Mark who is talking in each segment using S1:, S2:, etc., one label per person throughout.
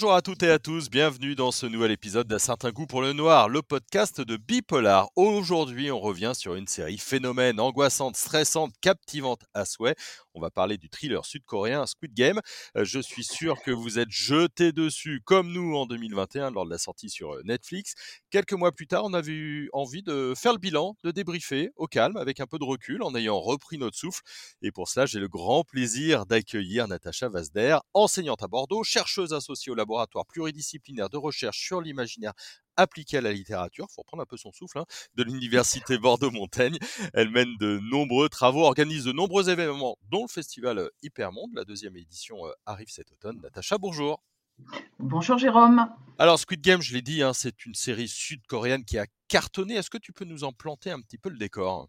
S1: Bonjour à toutes et à tous, bienvenue dans ce nouvel épisode d'Un certain goût pour le noir, le podcast de Bipolar. Aujourd'hui, on revient sur une série phénomène, angoissante, stressante, captivante à souhait. On va parler du thriller sud-coréen Squid Game. Euh, je suis sûr que vous êtes jetés dessus comme nous en 2021 lors de la sortie sur euh, Netflix. Quelques mois plus tard, on avait eu envie de faire le bilan, de débriefer au calme, avec un peu de recul, en ayant repris notre souffle. Et pour cela, j'ai le grand plaisir d'accueillir Natacha Vazder, enseignante à Bordeaux, chercheuse associée au laboratoire pluridisciplinaire de recherche sur l'imaginaire appliquée à la littérature, faut reprendre un peu son souffle, hein, de l'université Bordeaux-Montaigne. Elle mène de nombreux travaux, organise de nombreux événements, dont le festival euh, Hypermonde. La deuxième édition euh, arrive cet automne. Natacha, bonjour.
S2: Bonjour Jérôme.
S1: Alors Squid Game, je l'ai dit, hein, c'est une série sud-coréenne qui a cartonné. Est-ce que tu peux nous en planter un petit peu le décor?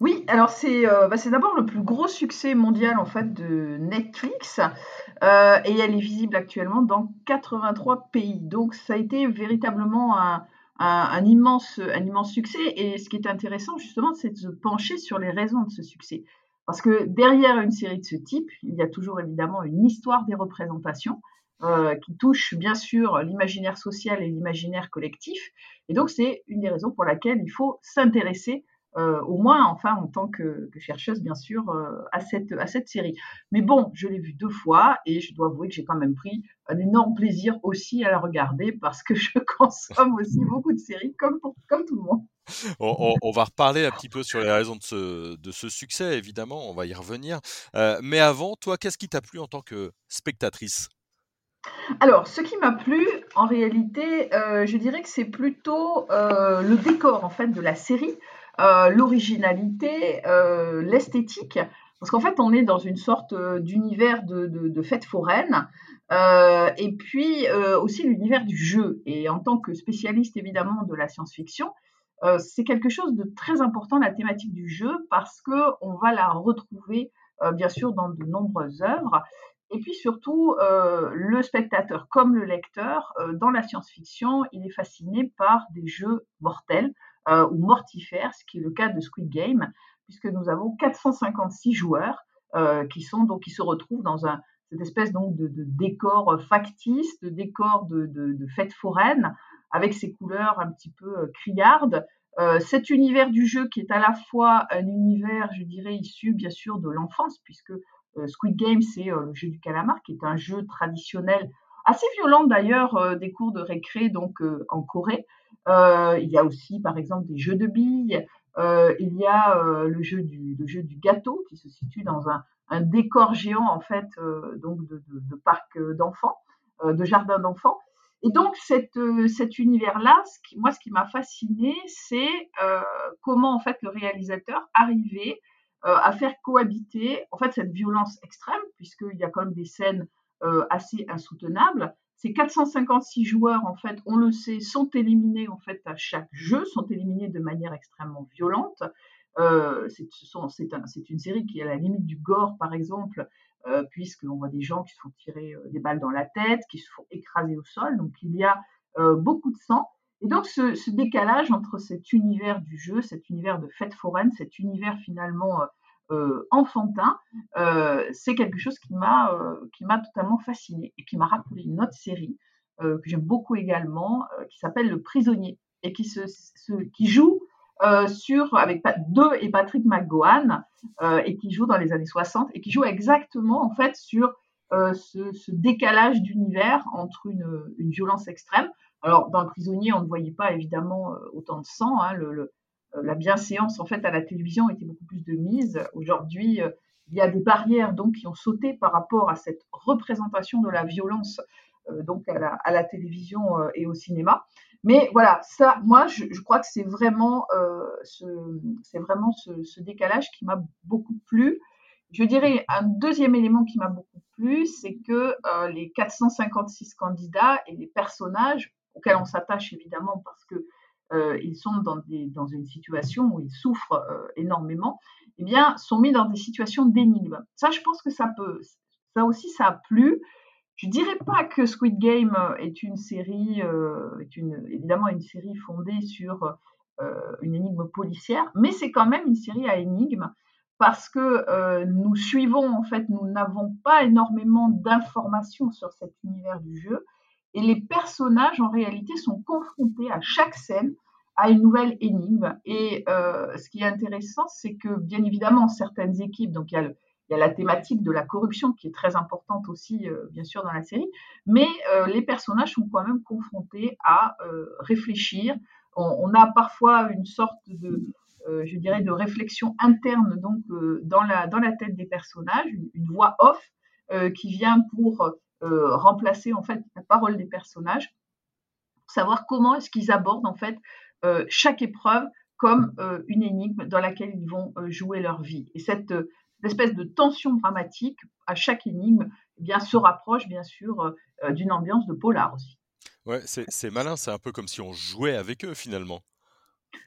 S2: Oui, alors euh, bah, c'est d'abord le plus gros succès mondial en fait de Netflix euh, et elle est visible actuellement dans 83 pays. Donc ça a été véritablement un, immense, succès et ce qui est intéressant justement c'est de se pencher sur les raisons de ce succès. Parce que derrière une série de ce type, il y a toujours évidemment une histoire des représentations euh, qui touche bien sûr l'imaginaire social et l'imaginaire collectif. Et donc c'est une des raisons pour laquelle il faut s'intéresser euh, au moins, enfin, en tant que, chercheuse, bien sûr, euh, à, cette, à cette série. Mais bon, je l'ai vue deux fois et je dois avouer que j'ai quand même pris un énorme plaisir aussi à la regarder parce que je consomme aussi beaucoup de séries comme, comme tout le monde.
S1: On, va reparler un petit peu sur les raisons de ce, de ce succès, évidemment, on va y revenir. Euh, mais avant, toi, qu'est-ce qui t'a plu en tant que spectatrice?
S2: Alors, ce qui m'a plu, en réalité, je dirais que c'est plutôt le décor en fait de la série. Euh, l'originalité, euh, l'esthétique, parce qu'en fait, on est dans une sorte euh, d'univers de, fête foraine, et puis aussi l'univers du jeu. Et en tant que spécialiste évidemment de la science-fiction, c'est quelque chose de très important la thématique du jeu parce que on va la retrouver bien sûr dans de nombreuses œuvres. Et puis surtout, le spectateur comme le lecteur, dans la science-fiction, il est fasciné par des jeux mortels, euh, ou mortifère, ce qui est le cas de Squid Game, puisque nous avons 456 joueurs euh, qui sont donc qui se retrouvent dans un, cette espèce donc de, décor factice, de décor de, de, fête foraine, avec ses couleurs un petit peu euh, criardes. cet univers du jeu qui est à la fois un univers, je dirais, issu bien sûr de l'enfance, puisque Squid Game, c'est le jeu du calamar, qui est un jeu traditionnel assez violent d'ailleurs des cours de récré donc en Corée euh, il y a aussi, par exemple, des jeux de billes. Euh, il y a euh, le, jeu du, gâteau qui se situe dans un, décor géant, en fait, donc de, parc d'enfants, de jardin d'enfants. Et donc, cet univers-là, moi, ce qui m'a fasciné, c'est comment, en fait, le réalisateur arrivait à faire cohabiter, en fait, cette violence extrême, puisqu'il y a quand même des scènes assez insoutenables, ces 456 joueurs, en fait, on le sait, sont éliminés en fait à chaque jeu, sont éliminés de manière extrêmement violente. Euh, c'est une série qui est à la limite du gore, par exemple, euh, puisqu'on voit des gens qui se font tirer euh, des balles dans la tête, qui se font écraser au sol. Donc il y a euh, beaucoup de sang. Et donc ce, ce, décalage entre cet univers du jeu, cet univers de fête foraine, cet univers finalement euh, enfantin, euh, c'est quelque chose qui m'a euh, qui m'a totalement fasciné et qui m'a rappelé une autre série que j'aime beaucoup également, qui s'appelle Le Prisonnier et qui se, qui joue sur avec deux et Patrick McGowan et qui joue dans les années 60 et qui joue exactement en fait sur ce, décalage d'univers entre une, violence extrême. Alors dans le prisonnier, on ne voyait pas évidemment autant de sang. Hein, euh, la bienséance en fait à la télévision était beaucoup plus de mise. Aujourd'hui, euh, il y a des barrières donc qui ont sauté par rapport à cette représentation de la violence euh, donc à la, télévision et au cinéma. Mais voilà, ça, moi, je, crois que c'est vraiment, ce, c'est vraiment ce, décalage qui m'a beaucoup plu. Je dirais un deuxième élément qui m'a beaucoup plu, c'est que les 456 candidats et les personnages auxquels on s'attache évidemment parce que euh, ils sont dans, dans, une situation où ils souffrent euh, énormément, eh bien, sont mis dans des situations d'énigmes. Ça, je pense que ça peut, ça aussi, ça a plu. Je dirais pas que Squid Game est une série, euh, est une, évidemment une série fondée sur une énigme policière, mais c'est quand même une série à énigmes parce que nous suivons, en fait, nous n'avons pas énormément d'informations sur cet univers du jeu Et les personnages, en réalité, sont confrontés à chaque scène à une nouvelle énigme. Et euh, ce qui est intéressant, c'est que, bien évidemment, certaines équipes, donc il y a la thématique de la corruption qui est très importante aussi, euh, bien sûr, dans la série, mais euh, les personnages sont quand même confrontés à réfléchir. On, a parfois une sorte de, je dirais, de réflexion interne donc dans la dans la tête des personnages, une, voix off qui vient pour remplacer en fait la parole des personnages, pour savoir comment est-ce qu'ils abordent en fait chaque épreuve comme une énigme dans laquelle ils vont jouer leur vie. Et cette l'espèce de tension dramatique à chaque énigme eh bien, se rapproche bien sûr euh, euh, d'une ambiance de polar aussi.
S1: Ouais, c'est malin, c'est un peu comme si on jouait avec eux finalement.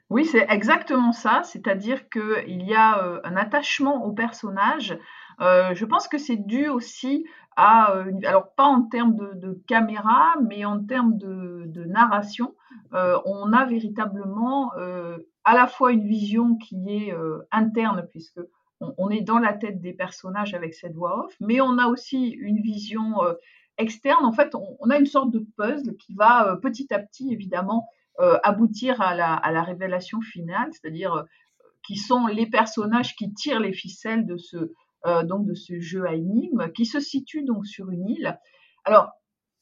S2: Oui, c'est exactement ça, c'est-à-dire qu'il y a euh, un attachement au personnage. je pense que c'est dû aussi à, alors pas en termes de, caméra, mais en termes de, narration. on a véritablement à la fois une vision qui est interne, puisque on, est dans la tête des personnages avec cette voix off, mais on a aussi une vision euh, externe. En fait, on, a une sorte de puzzle qui va euh, petit à petit, évidemment, euh, aboutir à la, révélation finale, c'est-à-dire qui sont les personnages qui tirent les ficelles de ce, donc de ce jeu à énigmes, qui se situe donc sur une île. Alors,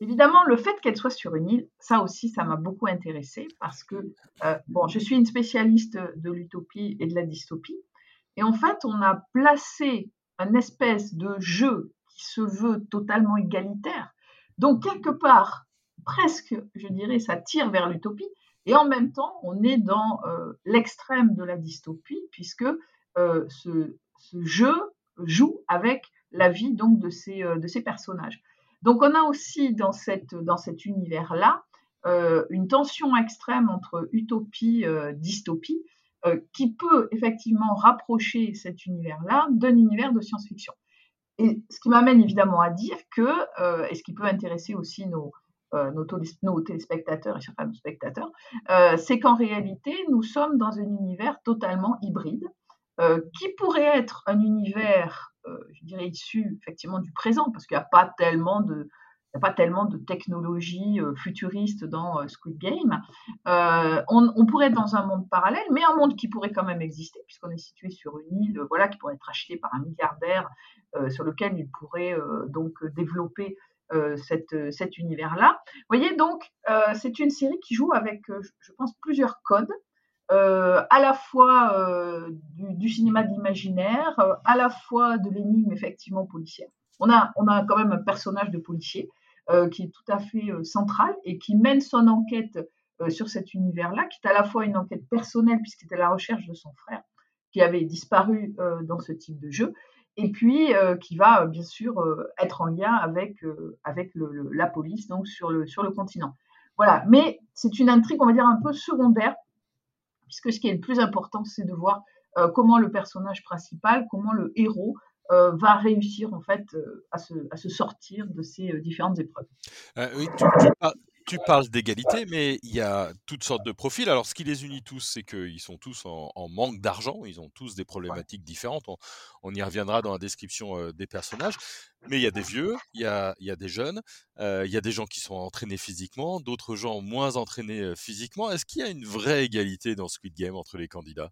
S2: Évidemment, le fait qu'elle soit sur une île, ça aussi, ça m'a beaucoup intéressé parce que, bon, je suis une spécialiste de l'utopie et de la dystopie. Et en fait, on a placé un espèce de jeu qui se veut totalement égalitaire. Donc, quelque part, presque, je dirais, ça tire vers l'utopie. Et en même temps, on est dans euh, l'extrême de la dystopie, puisque euh, ce, jeu joue avec la vie donc de ces, euh, de ces personnages. Donc, on a aussi dans, cette, dans cet univers-là une tension extrême entre utopie, et dystopie, euh, qui peut effectivement rapprocher cet univers-là d'un univers de science-fiction. Et ce qui m'amène évidemment à dire que, euh, et ce qui peut intéresser aussi nos, euh, nos, téléspectateurs et certains spectateurs, c'est qu'en réalité, nous sommes dans un univers totalement hybride, qui pourrait être un univers, je dirais, issu effectivement du présent, parce qu'il n'y a pas tellement de, il n'y technologie euh, futuriste dans euh, Squid Game. Euh, on, pourrait être dans un monde parallèle, mais un monde qui pourrait quand même exister, puisqu'on est situé sur une île, voilà, qui pourrait être achetée par un milliardaire, sur lequel il pourrait donc développer cet univers-là. Vous voyez, donc, c'est une série qui joue avec, je pense, plusieurs codes. À la fois du, du, cinéma de l'imaginaire, à la fois de l'énigme effectivement policière. On a, on a quand même un personnage de policier euh, qui est tout à fait euh, central et qui mène son enquête euh, sur cet univers-là, qui est à la fois une enquête personnelle, puisqu'il était à la recherche de son frère, qui avait disparu dans ce type de jeu, et puis qui va bien sûr être en lien avec, avec la police donc sur le, sur le continent. Voilà, mais c'est une intrigue, on va dire, un peu secondaire, puisque ce qui est le plus important, c'est de voir comment le personnage principal, comment le héros euh, va réussir en fait euh, à se, sortir de ces euh, différentes épreuves.
S1: Parles d'égalité, mais il y a toutes sortes de profils. Alors, ce qui les unit tous, c'est qu'ils sont tous en, manque d'argent. Ils ont tous des problématiques différentes. On, y reviendra dans la description des personnages. Mais il y a des vieux, il y a, il y a des jeunes, il y a des gens qui sont entraînés physiquement, d'autres gens moins entraînés physiquement. Est-ce qu'il y a une vraie égalité dans Squid Game entre les candidats?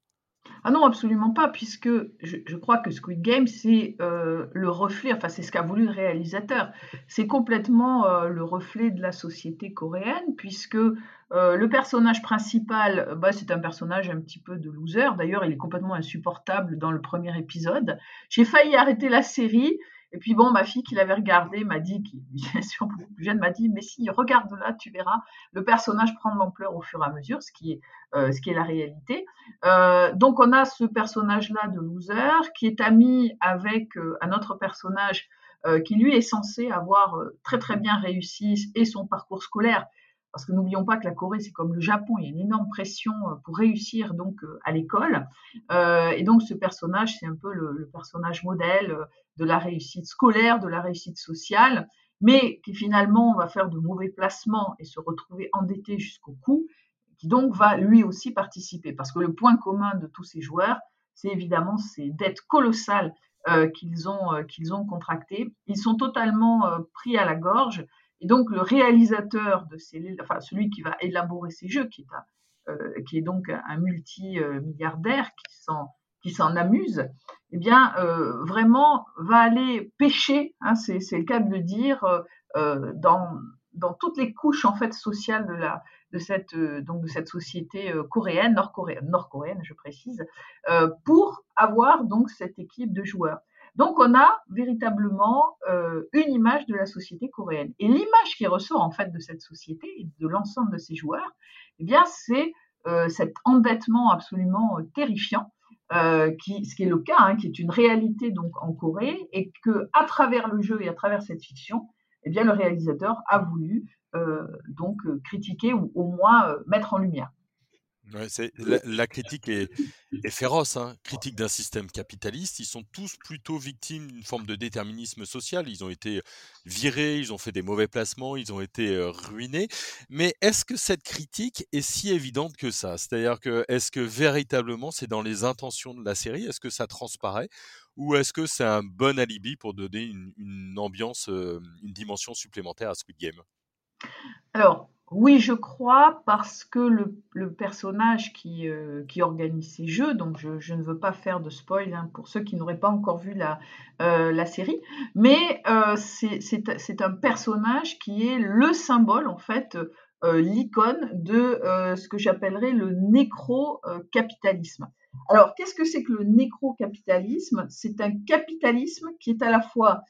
S2: Ah non, absolument pas, puisque je, crois que Squid Game, c'est euh, le reflet, enfin c'est ce qu'a voulu le réalisateur, c'est complètement euh, le reflet de la société coréenne, puisque euh, le personnage principal, bah, c'est un personnage un petit peu de loser, d'ailleurs il est complètement insupportable dans le premier épisode. J'ai failli arrêter la série, et puis bon, ma fille qui l'avait regardé m'a dit, qui bien sûr beaucoup plus jeune, m'a dit, mais si, regarde là, tu verras le personnage prendre l'ampleur au fur et à mesure, ce qui est, euh, ce qui est la réalité. Euh, donc on a ce personnage-là de loser qui est ami avec euh, un autre personnage qui lui est censé avoir très très bien réussi et son parcours scolaire parce que n'oublions pas que la Corée, c'est comme le Japon, il y a une énorme pression euh, pour réussir donc euh, à l'école. Euh, et donc ce personnage, c'est un peu le, personnage modèle de la réussite scolaire, de la réussite sociale, mais qui finalement va faire de mauvais placements et se retrouver endetté jusqu'au cou, qui donc va lui aussi participer. Parce que le point commun de tous ces joueurs, c'est évidemment ces dettes colossales qu'ils ont, qu'ils ont contractées. Ils sont totalement pris à la gorge Et donc le réalisateur de ces, enfin celui qui va élaborer ces jeux, qui est, euh, donc un multi-milliardaire qui s'en qui s'en amuse, eh bien euh, vraiment va aller pêcher, hein, c'est le cas de le dire, euh, dans, toutes les couches en fait sociales de cette de cette société coréenne, nord-coréenne, nord-coréenne, je précise, pour avoir donc cette équipe de joueurs. Donc on a véritablement euh, une image de la société coréenne. Et l'image qui ressort en fait de cette société et de l'ensemble de ses joueurs, eh bien c'est euh, cet endettement absolument euh, terrifiant, qui, ce qui est le cas, hein, qui est une réalité donc en Corée, et que à travers le jeu et à travers cette fiction, eh bien le réalisateur a voulu donc critiquer ou au moins mettre en lumière
S1: la, critique est, féroce, hein. critique d'un système capitaliste. Ils sont tous plutôt victimes d'une forme de déterminisme social. Ils ont été virés, ils ont fait des mauvais placements, ils ont été ruinés. Mais est-ce que cette critique est si évidente que ça? C'est-à-dire que est-ce que véritablement c'est dans les intentions de la série? Est-ce que ça transparaît? Ou est-ce que c'est un bon alibi pour donner une, une ambiance, une dimension supplémentaire à Squid Game?
S2: Alors, oui, je crois, parce que le, personnage qui, euh, qui, organise ces jeux, donc je, ne veux pas faire de spoil hein, pour ceux qui n'auraient pas encore vu la, euh, série, mais euh, c'est un personnage qui est le symbole, en fait, l'icône de ce que j'appellerais le nécro-capitalisme. Alors, qu'est-ce que c'est que le nécro-capitalisme? C'est un capitalisme qui est à la fois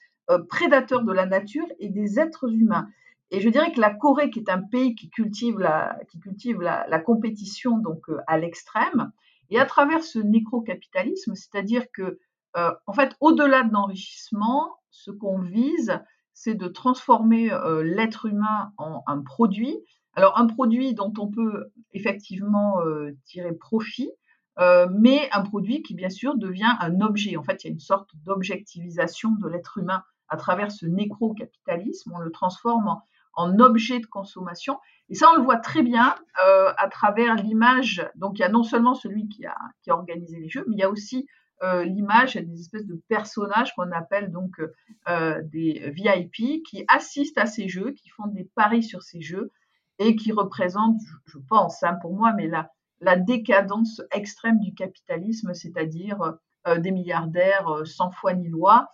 S2: prédateur de la nature et des êtres humains. Et je dirais que la Corée, qui est un pays qui cultive la, qui cultive la, compétition donc euh, à l'extrême, et à travers ce nécro-capitalisme, c'est-à-dire que, euh, en fait, au-delà de l'enrichissement, ce qu'on vise, c'est de transformer euh, l'être humain en un produit. Alors, un produit dont on peut effectivement tirer profit, mais un produit qui, bien sûr, devient un objet. En fait, il y a une sorte d'objectivisation de l'être humain à travers ce nécro-capitalisme. On le transforme en, en objet de consommation. Et ça, on le voit très bien euh, à travers l'image. Donc, il y a non seulement celui qui a, qui a organisé les jeux, mais il y a aussi euh, l'image, des espèces de personnages qu'on appelle donc euh, des VIP qui assistent à ces jeux, qui font des paris sur ces jeux et qui représentent, je, pense, hein, pour moi, mais la, la décadence extrême du capitalisme, c'est-à-dire des milliardaires sans foi ni loi,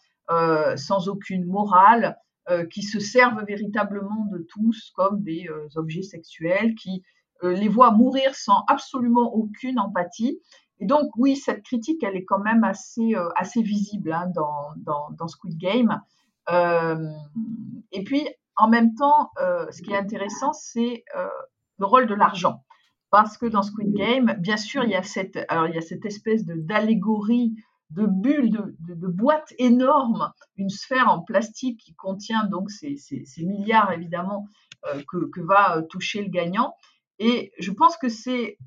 S2: sans aucune morale, qui se servent véritablement de tous comme des euh, objets sexuels, qui euh, les voient mourir sans absolument aucune empathie. Et donc oui, cette critique, elle est quand même assez, assez visible hein, dans, dans, dans, Squid Game. et puis, en même temps, ce qui est intéressant, c'est le rôle de l'argent. Parce que dans Squid Game, bien sûr, il y a cette, alors, il y a cette espèce d'allégorie de bulles, de, boîtes énormes, une sphère en plastique qui contient donc ces, milliards évidemment euh, que, va toucher le gagnant. Et je pense que c'est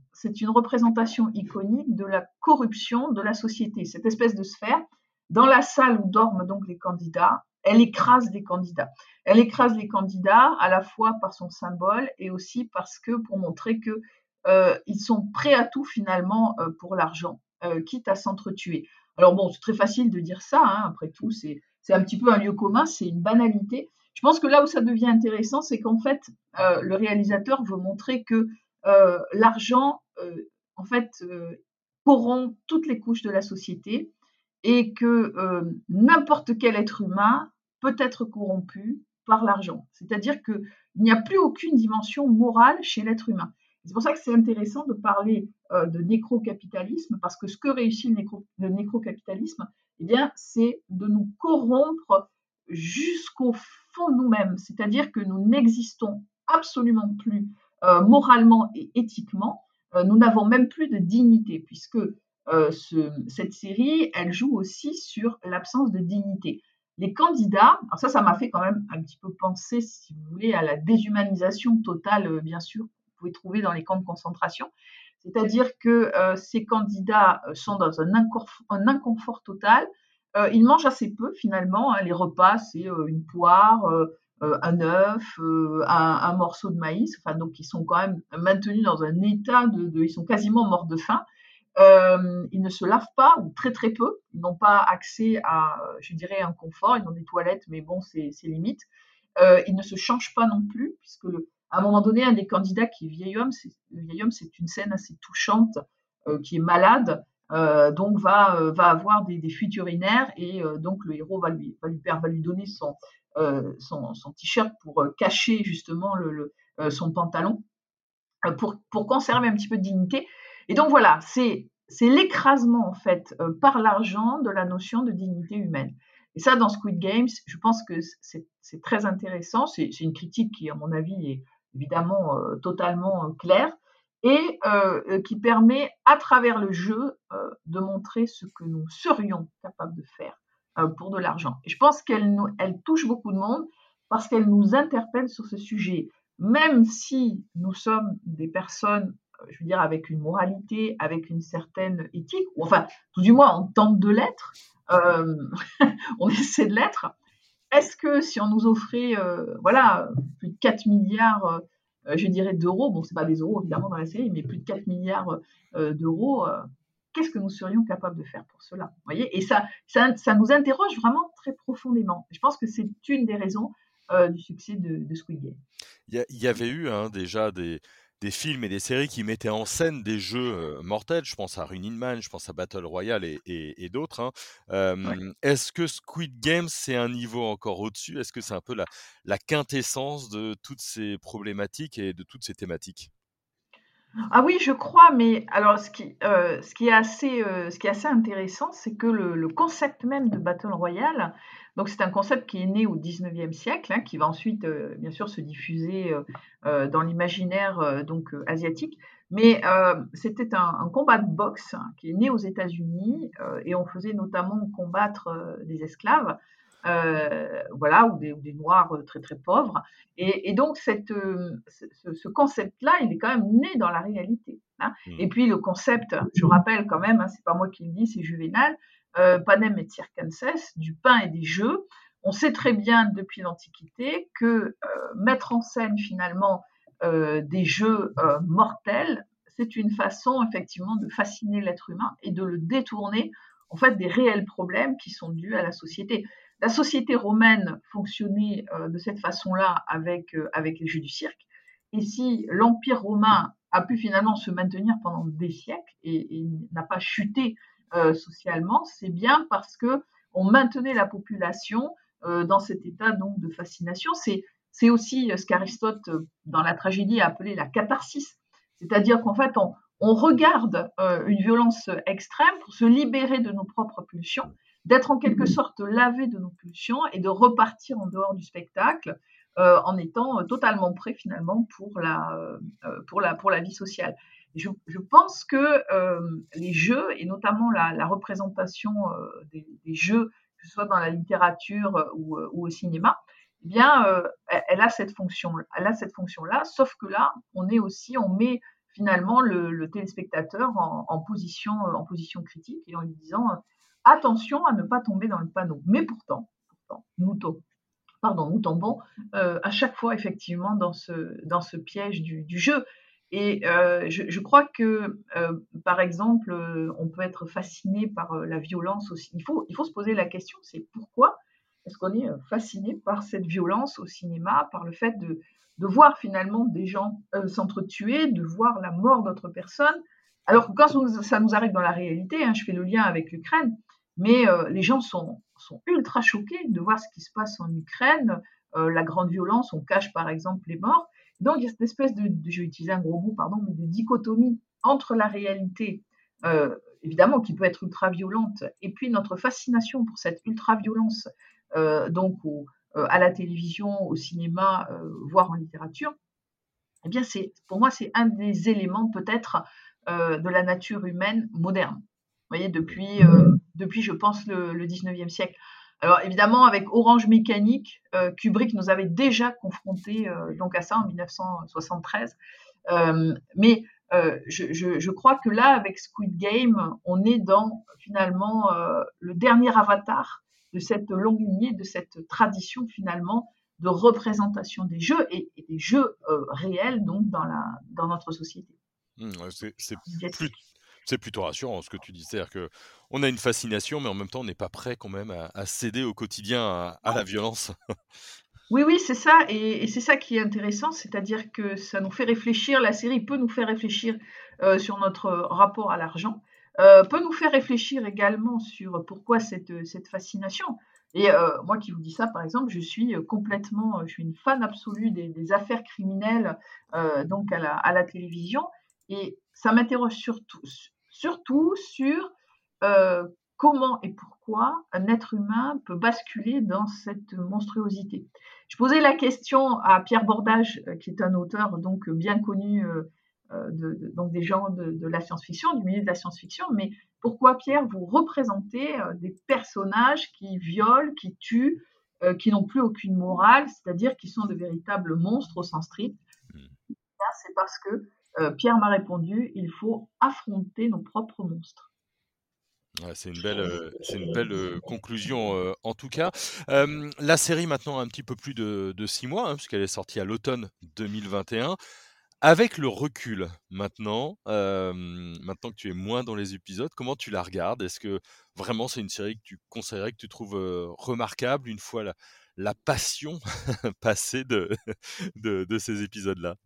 S2: une représentation iconique de la corruption de la société, cette espèce de sphère. Dans la salle où dorment donc les candidats, elle écrase les candidats. Elle écrase les candidats à la fois par son symbole et aussi parce que pour montrer que euh, ils sont prêts à tout finalement euh, pour l'argent, quitte à s'entretuer. Alors bon, c'est très facile de dire ça, hein, après tout, c'est un petit peu un lieu commun, c'est une banalité. Je pense que là où ça devient intéressant, c'est qu'en fait, euh, le réalisateur veut montrer que euh, l'argent, euh, en fait, corrompt toutes les couches de la société et que n'importe quel être humain peut être corrompu par l'argent. C'est-à-dire qu'il n'y a plus aucune dimension morale chez l'être humain. C'est pour ça que c'est intéressant de parler euh, de nécro-capitalisme, parce que ce que réussit le, nécro, nécro-capitalisme, eh bien, c'est de nous corrompre jusqu'au fond de nous-mêmes, c'est-à-dire que nous n'existons absolument plus euh, moralement et éthiquement, euh, nous n'avons même plus de dignité, puisque cette série, elle joue aussi sur l'absence de dignité. Les candidats, alors ça, ça m'a fait quand même un petit peu penser, si vous voulez, à la déshumanisation totale, bien sûr, pouvez trouver dans les camps de concentration. C'est-à-dire que euh, ces candidats euh, sont dans un, inconfort, total. Euh, ils mangent assez peu finalement. Hein. Les repas, c'est une poire, un œuf, un, morceau de maïs. Enfin, donc ils sont quand même maintenus dans un état de, ils sont quasiment morts de faim. ils ne se lavent pas ou très très peu. Ils n'ont pas accès à, je dirais, un confort. Ils ont des toilettes, mais bon, c'est limite. il ne se change pas non plus, puisque le, à un moment donné, un des candidats qui est vieil homme, c'est, vieil homme, c'est une scène assez touchante, qui est malade, donc va, va avoir des, des, fuites urinaires, et donc le héros va lui, va lui, va lui donner son, son, t-shirt pour cacher justement le, son pantalon, pour, pour conserver un petit peu de dignité. Et donc voilà, c'est c'est l'écrasement en fait euh, par l'argent de la notion de dignité humaine. Et ça, dans Squid Games, je pense que c'est très intéressant. C'est une critique qui, à mon avis, est évidemment euh, totalement euh, claire et qui permet, à travers le jeu, de montrer ce que nous serions capables de faire pour de l'argent. Je pense qu'elle elle touche beaucoup de monde parce qu'elle nous interpelle sur ce sujet. Même si nous sommes des personnes je veux dire, avec une moralité, avec une certaine éthique, ou enfin, tout du moins, on tente de l'être, euh, on essaie de l'être. Est-ce que si on nous offrait, euh, voilà, plus de 4 milliards, euh, je dirais, d'euros, bon, c'est pas des euros évidemment dans la série, mais plus de 4 milliards d'euros, qu'est-ce que nous serions capables de faire pour cela Et ça, ça, nous interroge vraiment très profondément. Je pense que c'est une des raisons du succès de, Squid Game.
S1: Il y, avait eu hein, déjà des, des films et des séries qui mettaient en scène des jeux mortels. Je pense à Running Man, je pense à Battle Royale et, d'autres. Hein. Est-ce que Squid Game, c'est un niveau encore au-dessus? Est-ce que c'est un peu la, la, quintessence de toutes ces problématiques et de toutes ces thématiques?
S2: Ah oui, je crois, mais alors ce qui, ce qui, est, assez, ce qui est assez intéressant, c'est que le, le, concept même de Battle Royale donc c'est un concept qui est né au 19e siècle, hein, qui va ensuite euh, bien sûr se diffuser euh, euh, dans l'imaginaire donc asiatique. Mais c'était un, combat de boxe hein, qui est né aux États-Unis et on faisait notamment combattre des esclaves. voilà, ou des, noirs très très pauvres. Et, donc cette, ce, concept-là, il est quand même né dans la réalité. Hein. Mmh. Et puis le concept, je rappelle quand même, c'est pas moi qui le dis, c'est Juvenal, euh, Panem et Circenses, du pain et des jeux. On sait très bien depuis l'Antiquité que euh, mettre en scène finalement euh, des jeux mortels, c'est une façon effectivement de fasciner l'être humain et de le détourner en fait des réels problèmes qui sont dus à la société. La société romaine fonctionnait de cette façon-là avec, avec les jeux du cirque. Et si l'Empire romain a pu finalement se maintenir pendant des siècles et, et n'a pas chuté euh, socialement, c'est bien parce que on maintenait la population euh, dans cet état donc de fascination. C'est c'est aussi ce qu'Aristote dans la tragédie a appelé la catharsis, c'est-à-dire qu'en fait on, regarde euh, une violence extrême pour se libérer de nos propres pulsions, d'être en quelque sorte lavé de nos pulsions et de repartir en dehors du spectacle euh, en étant totalement prêt finalement pour la, euh, pour la, pour la vie sociale je, pense que euh, les jeux, et notamment la, représentation euh, des, jeux, que ce soit dans la littérature euh, ou, au cinéma, eh bien, elle a cette fonction, elle a cette fonction-là. Sauf que là, on est aussi, on met finalement le, téléspectateur en, position, critique et en lui disant attention à ne pas tomber dans le panneau. Mais pourtant, nous, pardon, nous tombons à chaque fois effectivement dans ce, piège du jeu. Et euh, je, crois que, euh, par exemple, euh, on peut être fasciné par la violence aussi. Il faut, il faut se poser la question, c'est pourquoi est-ce qu'on est fasciné par cette violence au cinéma, par le fait de, de voir finalement des gens s'entretuer, de voir la mort d'autres personnes? Alors quand ça nous arrive dans la réalité, hein, je fais le lien avec l'Ukraine, mais les gens sont, sont ultra choqués de voir ce qui se passe en Ukraine, la grande violence, on cache par exemple les morts. Donc, il y a cette espèce de, je vais utiliser un gros mot, pardon, mais de dichotomie entre la réalité, euh, évidemment, qui peut être ultra-violente, et puis notre fascination pour cette ultra-violence, euh, donc euh, à la télévision, au cinéma, voire en littérature. Eh bien, c'est, pour moi, c'est un des éléments peut-être de la nature humaine moderne. Vous voyez, depuis, depuis je pense, le, le 19e siècle. Alors évidemment, avec Orange Mécanique, euh, Kubrick nous avait déjà confronté euh, donc à ça en 1973. Euh, mais je, crois que là, avec Squid Game, on est dans finalement le dernier avatar de cette longue lignée, de cette tradition finalement de représentation des jeux et, des jeux réels donc dans, la, dans notre société.
S1: Mmh, c'est plus, c'est plutôt rassurant ce que tu dis. C'est-à-dire qu'on a une fascination, mais en même temps, on n'est pas prêt quand même à, céder au quotidien à, la violence.
S2: Oui, oui, c'est ça, et, c'est ça qui est intéressant, c'est-à-dire que ça nous fait réfléchir, la série peut nous faire réfléchir euh, sur notre rapport à l'argent, euh, peut nous faire réfléchir également sur pourquoi cette, cette fascination. Et euh, moi qui vous dis ça, par exemple, je suis complètement, je suis une fan absolue des, affaires criminelles donc à la, à la, télévision, et ça m'interroge surtout, surtout sur comment et pourquoi un être humain peut basculer dans cette monstruosité. Je posais la question à Pierre Bordage, euh, qui est un auteur donc bien connu euh, euh, de, donc des gens de, la science-fiction, du milieu de la science-fiction, mais pourquoi Pierre vous représentez des personnages qui violent, qui tuent, qui n'ont plus aucune morale, c'est-à-dire qui sont de véritables monstres au sens strict? Hmm. C'est parce que Pierre m'a répondu, il faut affronter nos propres monstres
S1: c'est une belle, euh, euh, conclusion euh, en tout cas. la série maintenant a un petit peu plus de, six mois, hein, puisqu'elle est sortie à l'automne 2021. Avec le recul maintenant, maintenant que tu es moins dans les épisodes, comment tu la regardes? Est-ce que vraiment c'est une série que tu conseillerais, que tu trouves remarquable une fois la, passion passée de ces épisodes-là?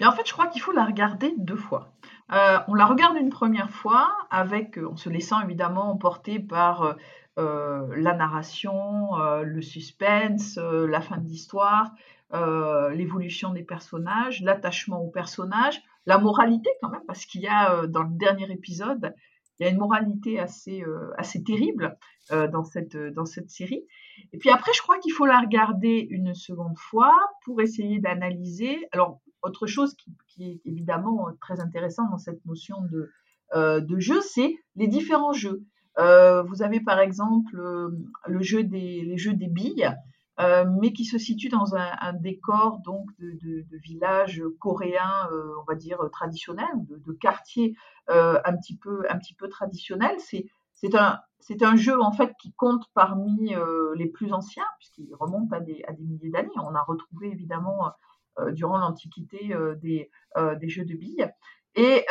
S2: Et en fait, je crois qu'il faut la regarder deux fois. Euh, on la regarde une première fois avec, euh, en se laissant évidemment emporter par euh, la narration, le suspense, la fin de l'histoire, l'évolution des personnages, l'attachement aux personnages, la moralité quand même, parce qu'il y a dans le dernier épisode, il y a une moralité assez, assez terrible dans, cette, dans cette série. Et puis après, je crois qu'il faut la regarder une seconde fois pour essayer d'analyser. Alors, autre chose qui, est évidemment très intéressant dans cette notion de, euh, de jeu, c'est les différents jeux. Euh, vous avez par exemple euh, le jeu des, les jeux des billes, mais qui se situe dans un, décor donc de, de, village coréen, on va dire traditionnel, de, de quartier un petit peu un petit peu traditionnel. C'est c'est un, c'est un jeu en fait qui compte parmi les plus anciens puisqu'il remonte à des, à des milliers d'années. On a retrouvé évidemment euh, durant l'Antiquité euh, des, euh, des, jeux de billes. Et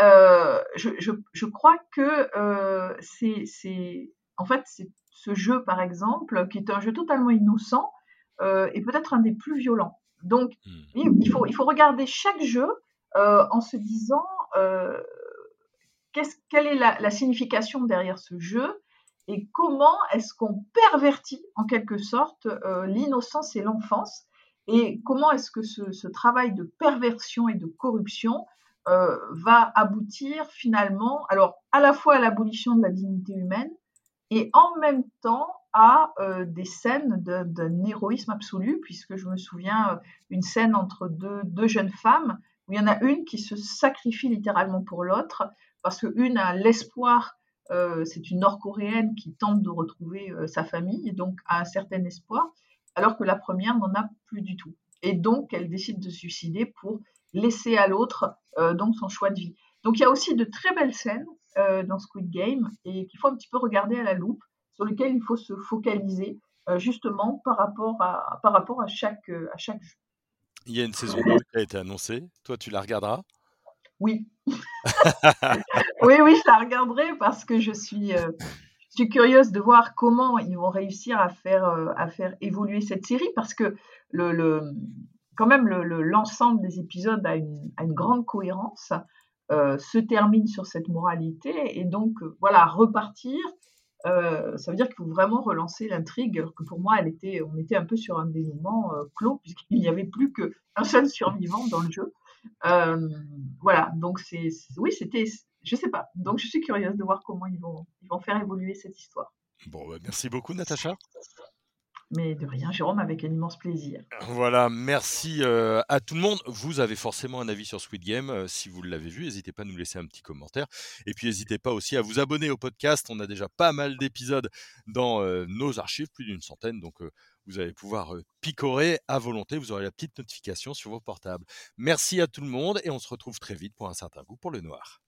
S2: je, je, je, crois que c'est, en fait, c'est ce jeu, par exemple, qui est un jeu totalement innocent, est peut-être un des plus violents. Donc, hmm. il faut, il faut regarder chaque jeu en se disant quelle est la, la, signification derrière ce jeu et comment est-ce qu'on pervertit en quelque sorte l'innocence et l'enfance et comment est-ce que ce, travail de perversion et de corruption euh, va aboutir finalement, alors à la fois à l'abolition de la dignité humaine et en même temps à euh, des scènes d'un héroïsme absolu, puisque je me souviens euh, une scène entre deux, deux, jeunes femmes où il y en a une qui se sacrifie littéralement pour l'autre, parce qu'une a l'espoir, c'est une nord-coréenne qui tente de retrouver sa famille, et donc a un certain espoir, alors que la première n'en a plus du tout. Et donc, elle décide de se suicider pour laisser à l'autre euh, donc son choix de vie. Donc, il y a aussi de très belles scènes euh, dans Squid Game et qu'il faut un petit peu regarder à la loupe, sur lesquelles il faut se focaliser euh, justement par rapport à, par rapport à chaque, à chaque jeu.
S1: Il y a une saison 2 qui a été annoncée. Toi, tu la regarderas?
S2: Oui. oui, oui, je la regarderai parce que je suis, je suis curieuse de voir comment ils vont réussir à faire, euh, à faire évoluer cette série parce que le, le quand même l'ensemble le, des épisodes a une, a une grande cohérence, euh, se termine sur cette moralité et donc euh, voilà repartir. Ça veut dire qu'il faut vraiment relancer l'intrigue, alors que pour moi, elle était, on était un peu sur un dénouement clos puisqu'il n'y avait plus qu'un seul survivant dans le jeu. voilà, donc c'est, oui, c'était je sais pas. Donc je suis curieuse de voir comment ils vont, ils vont faire évoluer cette histoire.
S1: Bon, bah, merci beaucoup Natacha.
S2: Mais de rien, Jérôme, avec un immense plaisir.
S1: Voilà, merci euh, à tout le monde. Vous avez forcément un avis sur Squid Game. Euh, si vous l'avez vu, n'hésitez pas à nous laisser un petit commentaire. Et puis n'hésitez pas aussi à vous abonner au podcast. On a déjà pas mal d'épisodes dans euh, nos archives, plus d'une centaine. Donc vous allez pouvoir picorer à volonté. Vous aurez la petite notification sur vos portables. Merci à tout le monde et on se retrouve très vite pour un certain goût pour le noir.